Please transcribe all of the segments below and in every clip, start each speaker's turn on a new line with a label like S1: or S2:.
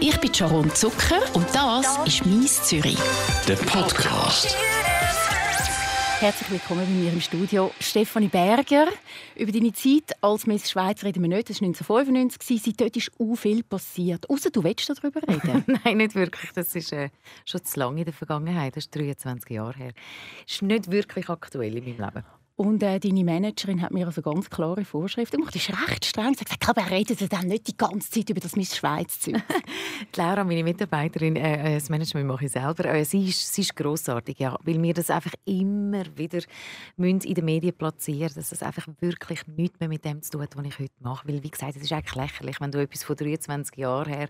S1: Ich bin Sharon Zucker und das ist «Mies Zürich».
S2: Der Podcast.
S3: Herzlich willkommen bei mir im Studio, Stefanie Berger. Über deine Zeit als Miss Schweiz reden wir nicht. Das war 1995. Seitdem ist auch viel passiert. Außer du willst darüber reden?
S4: Nein, nicht wirklich. Das ist äh, schon zu lange in der Vergangenheit. Das ist 23 Jahre her. Das ist nicht wirklich aktuell in meinem Leben.
S3: Und äh, deine Managerin hat mir also ganz klare Vorschriften gemacht. Die ist recht streng. Sie hat gesagt, aber redet dann nicht die ganze Zeit über das Miss Schweiz Zeug.
S4: Laura, meine Mitarbeiterin, äh, äh, das Management mache ich selber. Äh, sie ist, sie ist grossartig, ja, weil wir das einfach immer wieder in den Medien platzieren dass das einfach wirklich nichts mehr mit dem zu tun hat, was ich heute mache. Weil, wie gesagt, es ist eigentlich lächerlich, wenn du etwas von 23 Jahren her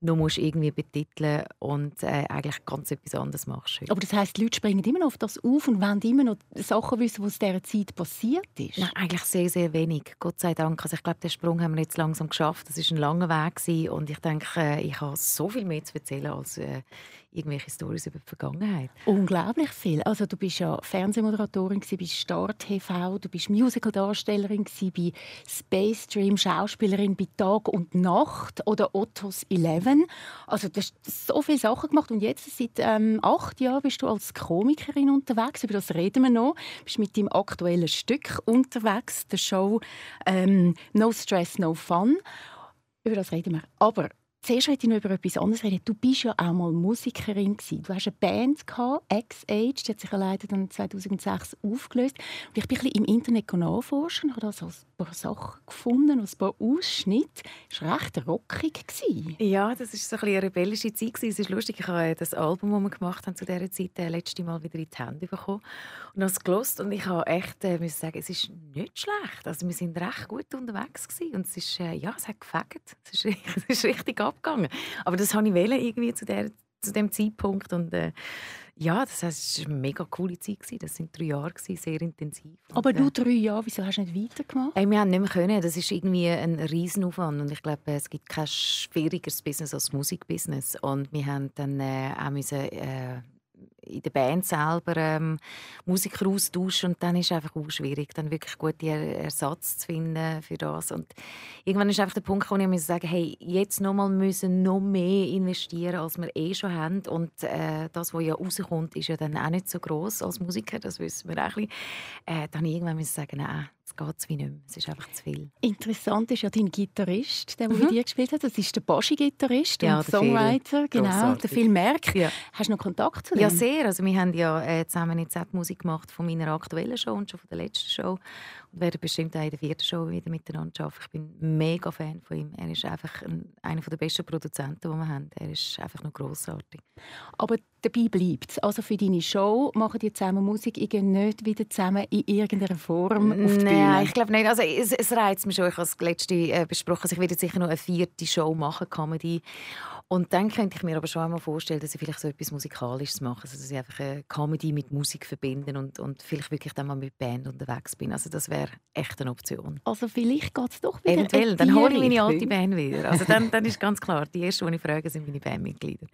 S4: noch musst irgendwie betiteln und äh, eigentlich ganz etwas anderes machst.
S3: Aber das heisst, die Leute springen immer noch auf das auf und wollen immer noch Sachen wissen, was dieser Zeit passiert ist?
S4: Nein, eigentlich sehr, sehr wenig. Gott sei Dank. Also ich glaube, den Sprung haben wir jetzt langsam geschafft. Das war ein langer Weg gewesen. und ich denke, äh, ich habe so viel mehr zu erzählen als äh, irgendwelche Stories über die Vergangenheit.
S3: Unglaublich viel. Also du bist ja Fernsehmoderatorin bei Star TV, du bist Musicaldarstellerin bei Space Dream, Schauspielerin bei Tag und Nacht oder Ottos Eleven. Also du hast so viele Sachen gemacht und jetzt seit ähm, acht Jahren bist du als Komikerin unterwegs. Über das reden wir noch. Du bist mit deinem aktuellen Stück unterwegs, der Show ähm, No Stress, No Fun. Über das reden wir. Aber Zuerst möchte ich noch über etwas anderes reden. Du bist ja auch mal Musikerin gewesen. Du hast eine Band X-Age, die hat sich leider dann 2006 aufgelöst. Und ich bin ein bisschen im Internet nachforschen, habe da so ein paar Sachen gefunden, ein paar Ausschnitte. Es war recht rockig. Gewesen.
S4: Ja, das war so ein eine rebellische Zeit. Es ist lustig, ich habe das Album, das wir gemacht haben zu dieser Zeit, das letzte Mal wieder in die Hände bekommen und habe es gelost und ich habe echt äh, muss sagen, es ist nicht schlecht. Also wir sind recht gut unterwegs gewesen. und es ist, äh, ja, es hat gefegt. Es ist, es ist richtig abgegangen. Aber das habe ich wählen irgendwie zu, der, zu dem Zeitpunkt und äh, ja, das heißt, es war eine mega coole Zeit. Das sind drei Jahre, sehr intensiv.
S3: Aber du äh, drei Jahre, wieso hast du nicht weitergemacht?
S4: Hey, wir haben nicht mehr können. Das ist irgendwie ein Riesenaufwand. Und ich glaube, es gibt kein schwierigeres Business als das Musikbusiness. Und wir haben dann äh, auch müssen, äh, in der Band selber ähm, Musiker austauschen und dann ist es einfach auch schwierig, dann wirklich gute Ersatz zu finden für das. Und irgendwann ist einfach der Punkt, wo ich muss sagen, hey, jetzt noch mal müssen noch mehr investieren, als wir eh schon haben. Und äh, das, was ja rauskommt, ist ja dann auch nicht so groß als Musiker, das wissen wir auch ein bisschen. Äh, dann irgendwann ich sagen, nein, es geht wie nicht mehr. Es ist einfach zu viel.
S3: Interessant ist ja dein Gitarrist, der, der mhm. mit dir gespielt hat. Das ist der Baschi-Gitarrist
S4: ja,
S3: und Songwriter,
S4: Phil.
S3: genau, der Phil Merck.
S4: Ja.
S3: Hast du noch Kontakt zu dem?
S4: Ja, sehr. Also wir haben ja äh, zusammen eine Z-Musik gemacht von meiner aktuellen Show und schon von der letzten Show und werden bestimmt auch in der vierten Show wieder miteinander arbeiten. Ich bin mega Fan von ihm. Er ist einfach ein, einer der besten Produzenten, die wir haben. Er ist einfach noch grossartig.
S3: Aber dabei bleibt Also für deine Show machen die zusammen Musik, ihr nicht wieder zusammen in irgendeiner Form auf die
S4: Nein, ich glaube nicht. Also es, es reizt mich schon. Ich habe es letzte äh, besprochen. Also ich werde sicher noch eine vierte Show machen, Comedy. Und dann könnte ich mir aber schon einmal vorstellen, dass ich vielleicht so etwas Musikalisches mache. Also, dass ich einfach eine Comedy mit Musik verbinden und, und vielleicht wirklich dann mal mit Band unterwegs bin. Also das wäre echt eine Option.
S3: Also vielleicht geht es doch wieder
S4: Eventuell, dann hole ich meine alte Band wieder. Also dann, dann ist ganz klar, die ersten, die ich frage, sind meine Bandmitglieder.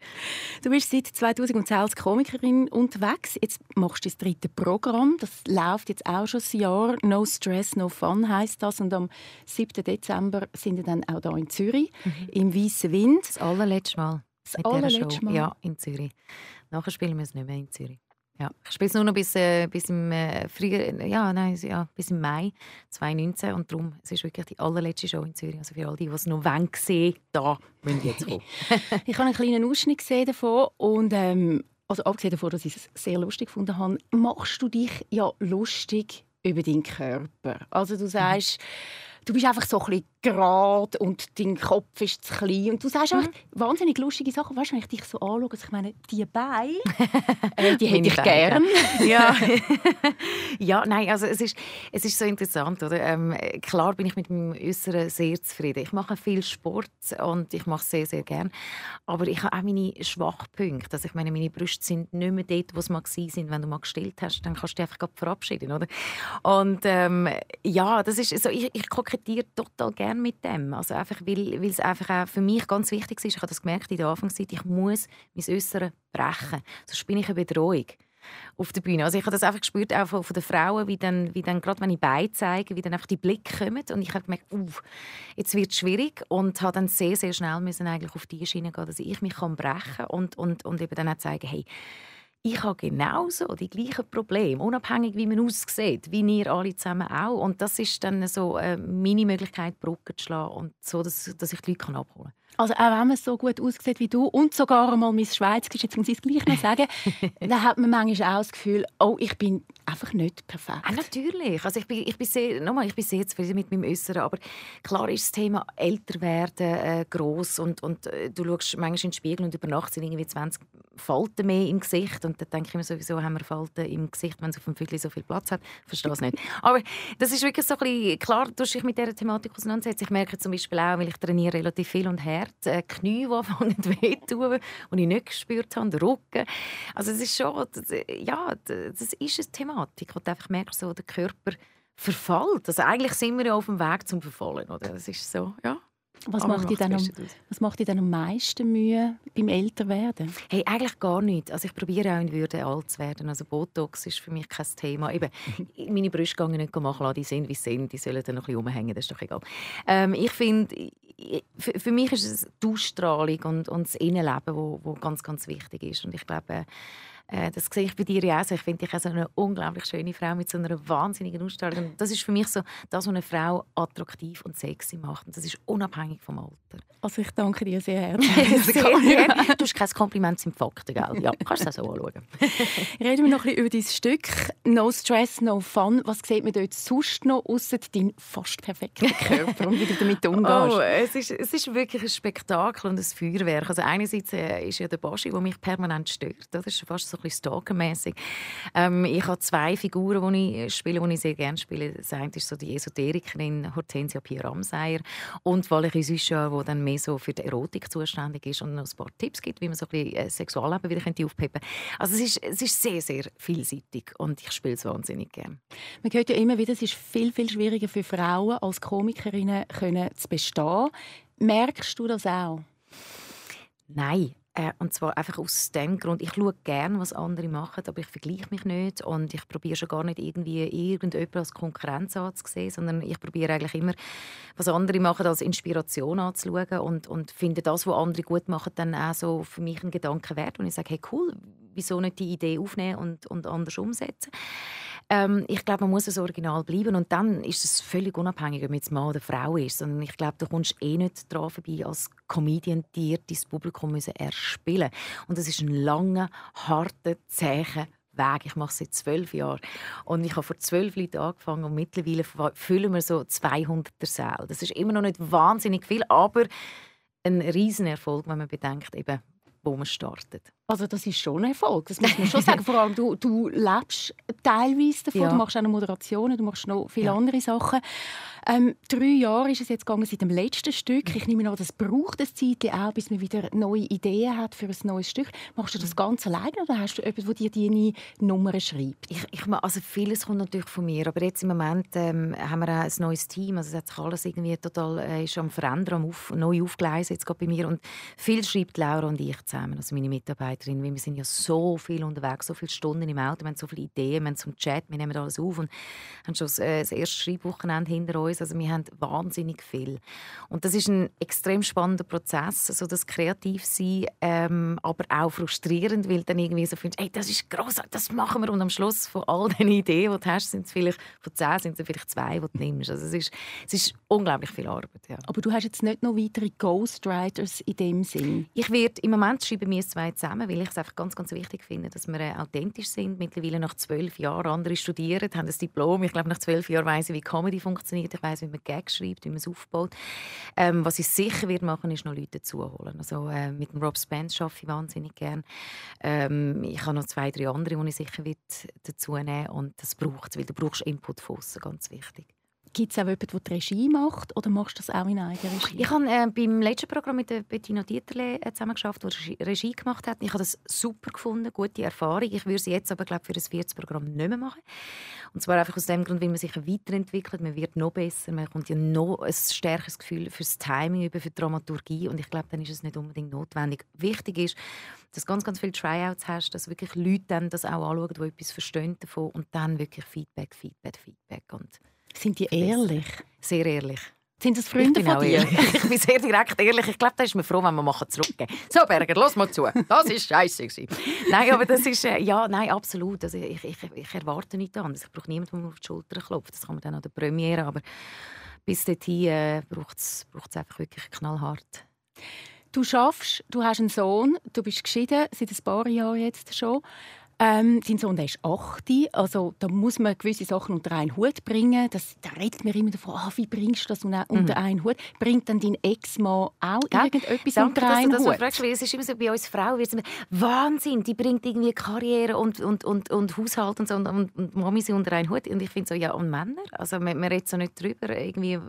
S3: Du bist seit 2010 als Komikerin unterwegs. Jetzt machst du das dritte Programm. Das läuft jetzt auch schon ein Jahr. No Stress, No Fun heißt das. Und am 7. Dezember sind wir dann auch hier in Zürich, mhm. im Weißen Wind.
S4: Das allerletzte letzte Mal.
S3: Das allerletzte Mal?
S4: Ja, in Zürich. Nachher spielen wir es nicht mehr in Zürich. Ja, ich spiele es nur noch bis, äh, bis im äh, Frühjahr, ja, nein, ja, bis im Mai 2019 und darum es ist wirklich die allerletzte Show in Zürich. Also für all die, die es noch wollen sehen, da müssen jetzt kommen.
S3: ich habe einen kleinen Ausschnitt gesehen davon und ähm, also abgesehen davon, dass ich es sehr lustig gefunden habe, machst du dich ja lustig über deinen Körper. Also du sagst, du bist einfach so ein bisschen gerade und dein Kopf ist zu klein. Und du sagst mhm. einfach wahnsinnig lustige Sachen. Weißt du, wenn ich dich so anschaue, also ich meine, die Beine, äh, die hätte ich gerne.
S4: ja. ja, nein, also es ist, es ist so interessant. Oder? Ähm, klar bin ich mit meinem Äußeren sehr zufrieden. Ich mache viel Sport und ich mache es sehr, sehr gerne. Aber ich habe auch meine Schwachpunkte. Also ich meine, meine Brüste sind nicht mehr dort, wo sie mal waren. Wenn du mal gestillt hast, dann kannst du dich einfach verabschieden. Oder? Und ähm, ja, das ist so, ich, ich kokettiere total gerne mit dem. Also einfach, weil, weil es einfach auch für mich ganz wichtig ist, ich habe das gemerkt in der Anfangszeit, ich muss mein Äußeres brechen, sonst bin ich eine Bedrohung. auf der Bühne. Also ich habe das einfach gespürt, auch von, von den Frauen, wie dann, wie dann gerade wenn ich Beine zeige, wie dann einfach die Blicke kommen und ich habe gemerkt, uh, jetzt wird es schwierig und habe dann sehr, sehr schnell müssen eigentlich auf die Schiene gehen, dass ich mich kann brechen und, und, und eben dann auch zeigen, hey, ich habe genauso die gleichen Probleme, unabhängig wie man aussieht, wie ihr alle zusammen auch. Und das ist dann so äh, meine Möglichkeit, Brücken zu schlagen und so, dass, dass ich die Leute abholen kann.
S3: Also auch wenn man so gut aussieht wie du und sogar einmal Miss Schweiz ist, jetzt muss ich es gleich noch sagen, dann hat man manchmal auch das Gefühl, oh, ich bin einfach nicht perfekt.
S4: Ah, natürlich. Also ich bin, ich bin sehr, nochmal, ich bin sehr zufrieden mit meinem Äußeren, aber klar ist das Thema älter werden äh, groß und, und äh, du schaust manchmal in den Spiegel und über Nacht sind irgendwie 20 Falten mehr im Gesicht und dann denke ich mir sowieso, haben wir Falten im Gesicht, wenn es auf dem Viertel so viel Platz hat. Ich verstehe es nicht. Aber das ist wirklich so ein bisschen, klar, du dich mit dieser Thematik auseinandersetzen. Ich merke zum Beispiel auch, weil ich trainiere relativ viel und her Herd, äh, Knie, die anfangen weh tun, die ich nicht gespürt habe, der Rücken. Also es ist schon, ja, das ist eine Thematik, wo du einfach merkst, so, der Körper verfällt. Also eigentlich sind wir ja auf dem Weg zum Verfallen, oder? Das ist so, ja.
S3: Was macht, macht am, was macht dir dann am meisten Mühe beim Älterwerden?
S4: Hey, eigentlich gar nicht. Also ich probiere auch in Würde alt zu werden. Also Botox ist für mich kein Thema. Eben, meine Brüste gehen nicht machen lassen. Die sind, wie sie sind. Die sollen dann noch ein bisschen rumhängen. Das ist doch egal. Ähm, ich finde, für, für, mich ist es die Ausstrahlung und, und das Innenleben, wo, wo ganz, ganz wichtig ist. Und ich glaube, das sehe ich bei dir ja auch. Ich finde dich so eine unglaublich schöne Frau mit so einer wahnsinnigen Ausstrahlung. Und das ist für mich so das, was eine Frau attraktiv und sexy macht. Und das ist unabhängig vom Alter.
S3: Also ich danke dir sehr herzlich.
S4: sehr du hast kein Kompliment zum Fakten, gell? Ja, kannst du das so anschauen.
S3: Reden wir noch ein bisschen über dein Stück «No Stress, No Fun». Was sieht man dort sonst noch, außer deinen fast perfekten Körper und wie du damit umgehst?
S4: Oh, es, ist, es ist wirklich ein Spektakel und ein Feuerwerk. Also einerseits äh, ist ja der Baschi, der mich permanent stört. Das ist fast so ein bisschen stalkermäßig. Ähm, ich habe zwei Figuren, die ich spiele, die ich sehr gerne spiele. Das eine ist so die Esoterikerin Hortensia Ramseyer und Valerie Süscher, die dann mehr so für die Erotik zuständig ist und noch ein paar Tipps gibt, wie man so ein bisschen äh, Sexualleben wieder aufpeppen könnte. Also es ist, es ist sehr, sehr vielseitig und ich spiele es wahnsinnig gerne.
S3: Man hört ja immer wieder, es ist viel, viel schwieriger für Frauen als Komikerinnen können zu bestehen. Merkst du das auch?
S4: Nein, äh, und zwar einfach aus dem Grund, ich schaue gerne, was andere machen, aber ich vergleiche mich nicht und ich probiere schon gar nicht irgendwie irgendjemand als Konkurrenz anzusehen, sondern ich probiere eigentlich immer, was andere machen, als Inspiration anzuschauen und, und finde das, was andere gut machen, dann auch so für mich ein Gedanken wert und ich sage, hey cool, wieso nicht die Idee aufnehmen und, und anders umsetzen. Ähm, ich glaube, man muss das Original bleiben und dann ist es völlig unabhängig, ob es Mann oder Frau ist. Sondern ich glaube, du kommst eh nicht daran vorbei, als Comedian dir dein Publikum müssen erspielen Und das ist ein langer, harter, zäher Weg. Ich mache es seit zwölf Jahren. Und ich habe vor zwölf Leuten angefangen und mittlerweile füllen wir so 200 Säle. Das ist immer noch nicht wahnsinnig viel, aber ein Riesenerfolg, wenn man bedenkt, eben, wo man startet.
S3: Also das ist schon ein Erfolg, das muss man schon sagen. Vor allem du, du lebst teilweise davon, ja. du machst auch noch Moderationen, du machst noch viele ja. andere Sachen. Ähm, drei Jahre ist es jetzt gegangen seit dem letzten Stück. Ich nehme an, das braucht ein Zeit auch, bis man wieder neue Ideen hat für ein neues Stück. Machst du das ganz alleine oder hast du jemanden, der dir deine Nummern schreibt?
S4: Ich, ich, also vieles kommt natürlich von mir, aber jetzt im Moment ähm, haben wir auch ein neues Team. Also es hat sich alles irgendwie total äh, ist am Verändern, am auf, neu aufgleisen jetzt bei mir und viel schreibt Laura und ich zusammen, also meine Mitarbeiterin. Wir sind ja so viel unterwegs, so viele Stunden im Auto, wir haben so viele Ideen, wir haben zum Chat, wir nehmen alles auf und haben schon das, äh, das erste Schreibwochenende hinter uns. Also wir haben wahnsinnig viel. Und das ist ein extrem spannender Prozess, also das Kreativsein, ähm, aber auch frustrierend, weil dann irgendwie so findest, hey, das ist großartig, das machen wir. Und am Schluss von all den Ideen, die du hast, sind es vielleicht von zehn sind es vielleicht zwei, die du nimmst. Also es ist, es ist unglaublich viel Arbeit. Ja.
S3: Aber du hast jetzt nicht noch weitere Ghostwriters in dem Sinn?
S4: Ich werde im Moment schreiben wir zwei zusammen, weil ich es einfach ganz, ganz wichtig finde, dass wir äh, authentisch sind. Mittlerweile nach zwölf Jahren andere studieren, haben das Diplom. Ich glaube, nach zwölf Jahren weiß ich, wie Comedy funktioniert. Ich weiß, wie man Gags schreibt, wie man es aufbaut. Ähm, was ich sicher wird machen, ist noch Leute dazuholen. Also äh, mit dem Rob Spence arbeite ich wahnsinnig gerne. Ähm, ich habe noch zwei, drei andere, die ich sicher dazu nehmen und das braucht weil du brauchst Input von außen, ganz wichtig.
S3: Gibt es auch jemanden, der die Regie macht oder machst du das auch in eigener Regie?
S4: Ich habe äh, beim letzten Programm mit Bettina Dieterle äh, zusammengearbeitet, die Regie gemacht hat. Ich habe das super gefunden, gute Erfahrung. Ich würde sie jetzt aber glaube für ein viertes Programm nicht mehr machen. Und zwar einfach aus dem Grund, weil man sich weiterentwickelt, man wird noch besser, man kommt ja noch ein stärkeres Gefühl fürs Timing über, für die Dramaturgie und ich glaube, dann ist es nicht unbedingt notwendig. Wichtig ist, dass du ganz, ganz viele Tryouts hast, dass wirklich Leute dann das auch anschauen, die etwas verstehen davon und dann wirklich Feedback, Feedback, Feedback. Und
S3: Sind die ehrlich?
S4: Sehr ehrlich.
S3: Sind das Freunde
S4: ich
S3: von dir?
S4: Ehrlich. Ich bin sehr direkt ehrlich. Ich glaube, da ist man froh, wenn man machen zurückgeben. So Berger, los mal zu. Das ist scheiße Nein, aber das ist äh, ja, nein, absolut. Also ich, ich, ich erwarte nichts anderes. Ich brauche niemanden, der mir auf die Schulter klopft. Das kann man dann an der Premiere, aber bis dorthin äh, braucht es einfach wirklich knallhart.
S3: Du schaffst, du hast einen Sohn, du bist geschieden seit ein paar Jahren jetzt schon. Ähm, dein Sohn der ist 8, also da muss man gewisse Sachen unter einen Hut bringen. Das, da redet mir immer davon, ah, wie bringst du das unter mhm. einen Hut? Bringt dann dein Ex-Mann auch Gell? irgendetwas Danke, unter einen
S4: dass
S3: du
S4: das Hut? Fragst, weil es ist immer so bei uns Frauen, wir sind Wahnsinn, die bringt irgendwie Karriere und, und, und, und Haushalt und so und, und, und Mami sind unter einen Hut. Und ich finde so, ja, und Männer? Also man, man redet so nicht drüber. Irgendwie,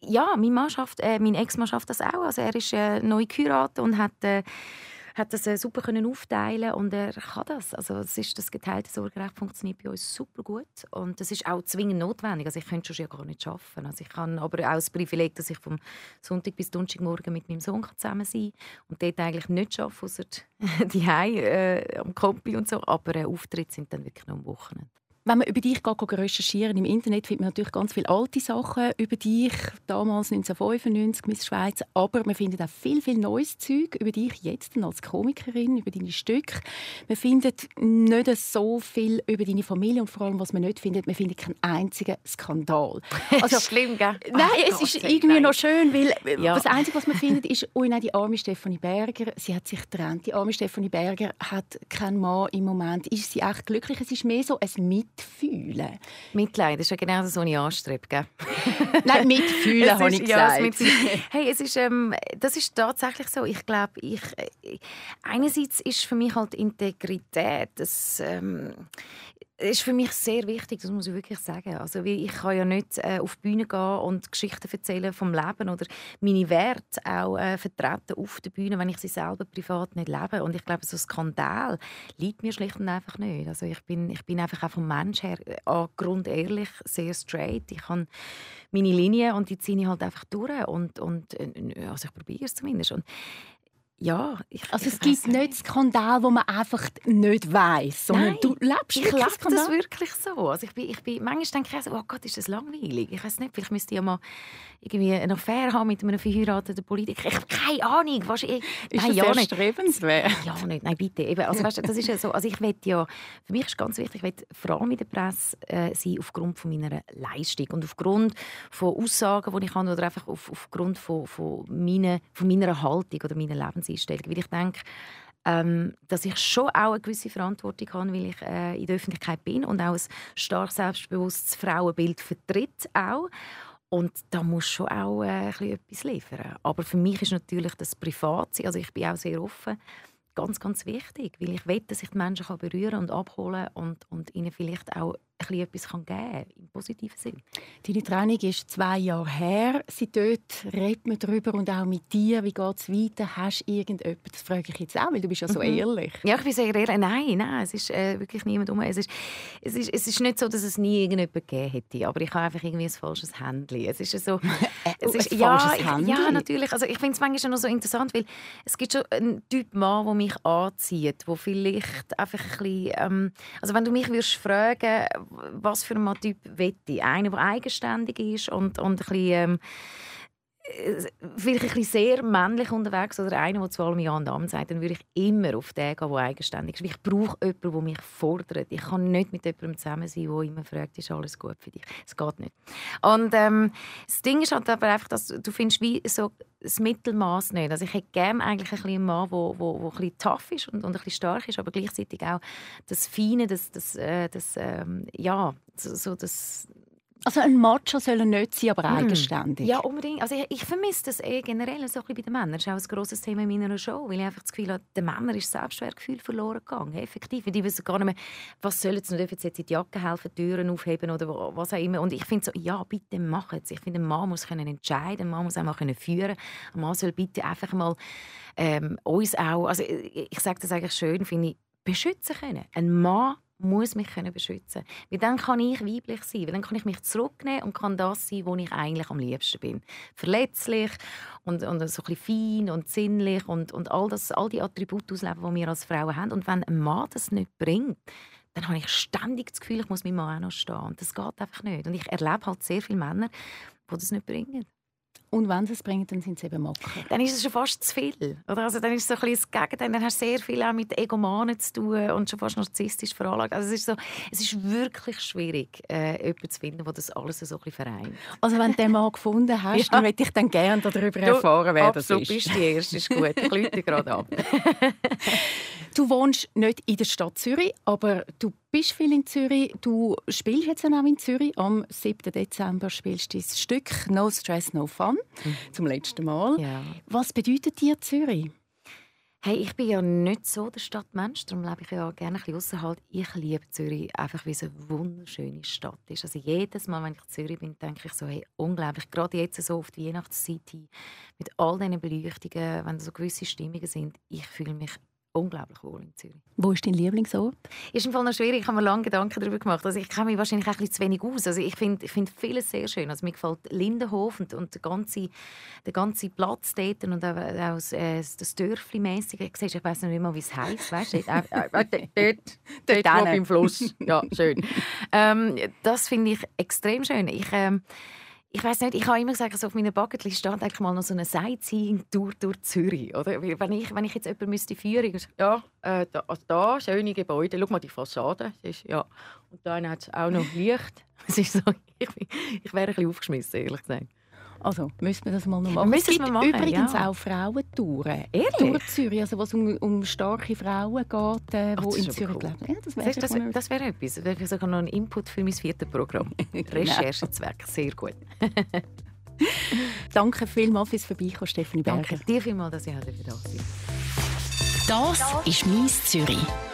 S4: ja, mein, Mann schafft, äh, mein Ex-Mann schafft das auch. Also er ist äh, neu geheiratet und hat... Äh, hat das äh, super können aufteilen und er kann das. Also das, ist, das geteilte Sorgerecht funktioniert bei uns super gut und das ist auch zwingend notwendig. Also ich könnte es ja gar nicht schaffen. Also ich kann aber auch das Privileg, dass ich vom Sonntag bis Donnerstagmorgen mit meinem Sohn zusammen sein und dort eigentlich nicht arbeite, außer die äh, am Kompi und so. Aber äh, Auftritte sind dann wirklich noch am Wochenende
S3: wenn man über dich geht, recherchieren im Internet, findet man natürlich ganz viele alte Sachen über dich, damals 1995, Miss Schweiz, aber man findet auch viel, viel neues Zeug über dich jetzt als Komikerin, über deine Stücke. Man findet nicht so viel über deine Familie und vor allem, was man nicht findet, man findet keinen einzigen Skandal.
S4: Also, Schlimm, gell?
S3: Nein, oh, es ist irgendwie nein. noch schön, weil ja. das Einzige, was man findet, ist, oh nein, die arme Stefanie Berger, sie hat sich getrennt. Die arme Stefanie Berger hat keinen Mann im Moment. Ist sie echt glücklich? Es ist mehr so ein Mit mitfühlen.
S4: Mitleid, das ist ja genau das, was ich anstrebe. Gell?
S3: Nein, mitfühlen, habe ich gesagt.
S4: Ja, hey, es ist, ähm, das ist tatsächlich so. Ich glaube, ich, äh, einerseits ist für mich halt Integrität, das, ähm, ist für mich sehr wichtig, das muss ich wirklich sagen. Also, ich kann ja nicht äh, auf die Bühne gehen und Geschichten erzählen vom Leben oder meine Werte auch äh, vertreten auf der Bühne, wenn ich sie selber privat nicht lebe. Und ich glaube, so ein Skandal liegt mir schlicht und einfach nicht. Also ich bin, ich bin einfach auch vom Mensch her äh, an Grund ehrlich, sehr straight. Ich habe meine Linie und die ziehe ich halt einfach durch und, und äh, also ich probiere es zumindest. Und ja,
S3: ich, also es gibt nicht Skandal, wo man einfach nicht weiß, sondern
S4: Nein,
S3: du lebst
S4: ich lebe das wirklich so. Also ich bin, ich bin, manchmal denke ich so, oh Gott, ist das langweilig. Ich weiß nicht, vielleicht müsste ich ja mal irgendwie eine Affäre haben mit einem verheirateten Politiker. Ich habe keine Ahnung. Was, ich,
S3: ist nein, das ja erstrebenswert?
S4: Ja, nicht. Nein, bitte. Eben, also, weißt, das ist ja so, also ich will ja, für mich ist ganz wichtig, ich will vor allem in der Presse äh, sein aufgrund von meiner Leistung und aufgrund von Aussagen, die ich habe oder einfach auf, aufgrund von, von, meine, von meiner Haltung oder meiner Lebenseinstellung. Weil ich denke, ähm, dass ich schon auch eine gewisse Verantwortung habe, weil ich äh, in der Öffentlichkeit bin und auch ein stark selbstbewusstes Frauenbild vertritt auch. Und da muss schon auch äh, etwas liefern. Aber für mich ist natürlich das Privatsein, also ich bin auch sehr offen, ganz, ganz wichtig, weil ich will, dass ich die Menschen berühren und abholen und, und ihnen vielleicht auch ein etwas geben kann, im positiven Sinn.
S3: Deine Training ist zwei Jahre her. Seit dort redet man darüber und auch mit dir. Wie geht es weiter? Hast du irgendetwas? Das frage ich jetzt auch, weil du bist ja so mhm. ehrlich.
S4: Ja, ich bin sehr ehrlich. Nein, nein, es ist äh, wirklich niemand um. Es ist, es, ist, es ist nicht so, dass es nie irgendjemand gegeben hätte, aber ich habe einfach irgendwie ein falsches Handy. Es ist so...
S3: es ist, ein ja,
S4: Handy? Ja, natürlich. Also ich finde es manchmal noch so interessant, weil es gibt schon einen Typ Mann, der mich anzieht, der vielleicht einfach ein bisschen... Ähm, also wenn du mich würdest fragen was für ein Typ wette Einer, der eigenständig ist und, und ein bisschen, ähm, äh, vielleicht ein bisschen sehr männlich unterwegs oder einer, der zu allem Ja und Amen sagt, dann würde ich immer auf den gehen, der eigenständig ist. Ich brauche jemanden, der mich fordert. Ich kann nicht mit jemandem zusammen sein, der immer fragt, ist alles gut für dich. Es geht nicht. Und ähm, das Ding ist halt aber einfach, dass du findest wie so das Mittelmaß nicht. Also ich hätte gerne eigentlich einen Mann, der wo, wo ein bisschen tough ist und, und ein bisschen stark ist, aber gleichzeitig auch das Feine, das, das, äh, das ähm, ja, so, so das
S3: Also ein Macho soll nicht sein, aber hm. eigenständig.
S4: Ja, unbedingt. Also ich, ich vermisse das eh generell so ein bei den Männern. Das ist auch ein grosses Thema in meiner Show, weil ich einfach das Gefühl habe, den Männern ist Selbstwertgefühl verloren gegangen. Effektiv. Die wissen gar nicht mehr, was sollen sie noch, dürfen jetzt in die Jacke helfen, Türen aufheben oder was auch immer. Und ich finde so, ja, bitte machen es. Ich finde, ein Mann muss können entscheiden, ein Mann muss auch mal können führen. Ein Mann soll bitte einfach mal ähm, uns auch, also ich, ich sage das eigentlich schön, finde ich, beschützen können. Ein Mann muss mich können beschützen Weil dann kann ich weiblich sein, weil dann kann ich mich zurücknehmen und kann das sein, wo ich eigentlich am liebsten bin. Verletzlich und, und so ein fein und sinnlich und, und all, das, all die Attribute ausleben, die wir als Frauen haben. Und wenn ein Mann das nicht bringt, dann habe ich ständig das Gefühl, ich muss meinem Mann auch noch stehen. Und das geht einfach nicht. Und ich erlebe halt sehr viele Männer, die das nicht bringen.
S3: Und wenn sie es bringen, dann sind sie eben Macker.
S4: Dann ist es schon fast zu viel. Oder? Also dann ist es so ein bisschen das Gegenteil. Dann hast du sehr viel auch mit Egomanen zu tun und schon fast narzisstisch veranlagt. Also es ist, so, es ist wirklich schwierig, äh, jemanden zu finden, der das alles so ein bisschen vereint.
S3: Also wenn du den Mann gefunden hast, ja. dann möchte ich dann gerne darüber du, erfahren, wer das ist.
S4: Du bist die Erste, ist gut. Ich lüte gerade ab.
S3: du wohnst nicht in der Stadt Zürich, aber du bist viel in Zürich. Du spielst jetzt auch in Zürich. Am 7. Dezember spielst du das Stück «No Stress, No Fun» mhm. zum letzten Mal. Ja. Was bedeutet dir Zürich?
S4: Hey, ich bin ja nicht so der Stadtmensch, darum lebe ich ja gerne ein bisschen außerhalb. Ich liebe Zürich, einfach weil es eine wunderschöne Stadt ist. Also jedes Mal, wenn ich in Zürich bin, denke ich so, hey, unglaublich. Gerade jetzt so auf die Weihnachtszeit mit all diesen Beleuchtungen, wenn so gewisse Stimmungen sind, ich fühle mich unglaublich wohl in Zürich.
S3: Wo ist dein Lieblingsort?
S4: Ist im Fall noch schwierig. Ich habe mir lange Gedanken darüber gemacht. Also ich kenne mich wahrscheinlich auch ein bisschen zu wenig aus. Also ich finde ich find vieles sehr schön. Also mir gefällt Lindenhof und, und der, ganze, der ganze Platz dort und auch, auch das, äh, das Dörfli-mässige. Ich, ich weiß nicht mehr, wie es heisst. Weißt du? Äh, äh, dort, dort, dort beim Fluss. Ja, schön. ähm, das finde ich extrem schön. Ich... Ähm, ich weiß nicht, ich habe immer gesagt, also auf meiner Bucketlist steht eigentlich mal noch so eine Sightseeing-Tour durch Zürich. Oder? Wenn, ich, wenn ich jetzt jemanden müsste führen müsste, ja, äh, da, also da, schöne Gebäude, schau mal die Fassade. Ist, ja. Und dann hat es auch noch Licht. Es ist so, ich, ich wäre ein bisschen aufgeschmissen, ehrlich gesagt.
S3: Also müssen wir das mal noch machen. Müssen es gibt machen, übrigens ja. auch Frauentouren.
S4: Ehrlich?
S3: Durch Zürich, also wo es um, um starke Frauen geht, äh, die in Zürich cool. leben.
S4: Ja, das wäre das, das wär etwas. Das wäre sogar noch ein Input für mein viertes Programm. genau. Recherchezweck, sehr gut.
S3: Danke vielmals fürs Vorbeikommen, Stefanie Berger.
S4: Danke dir vielmals, dass ich heute da bin.
S1: Das ist «Mies Zürich».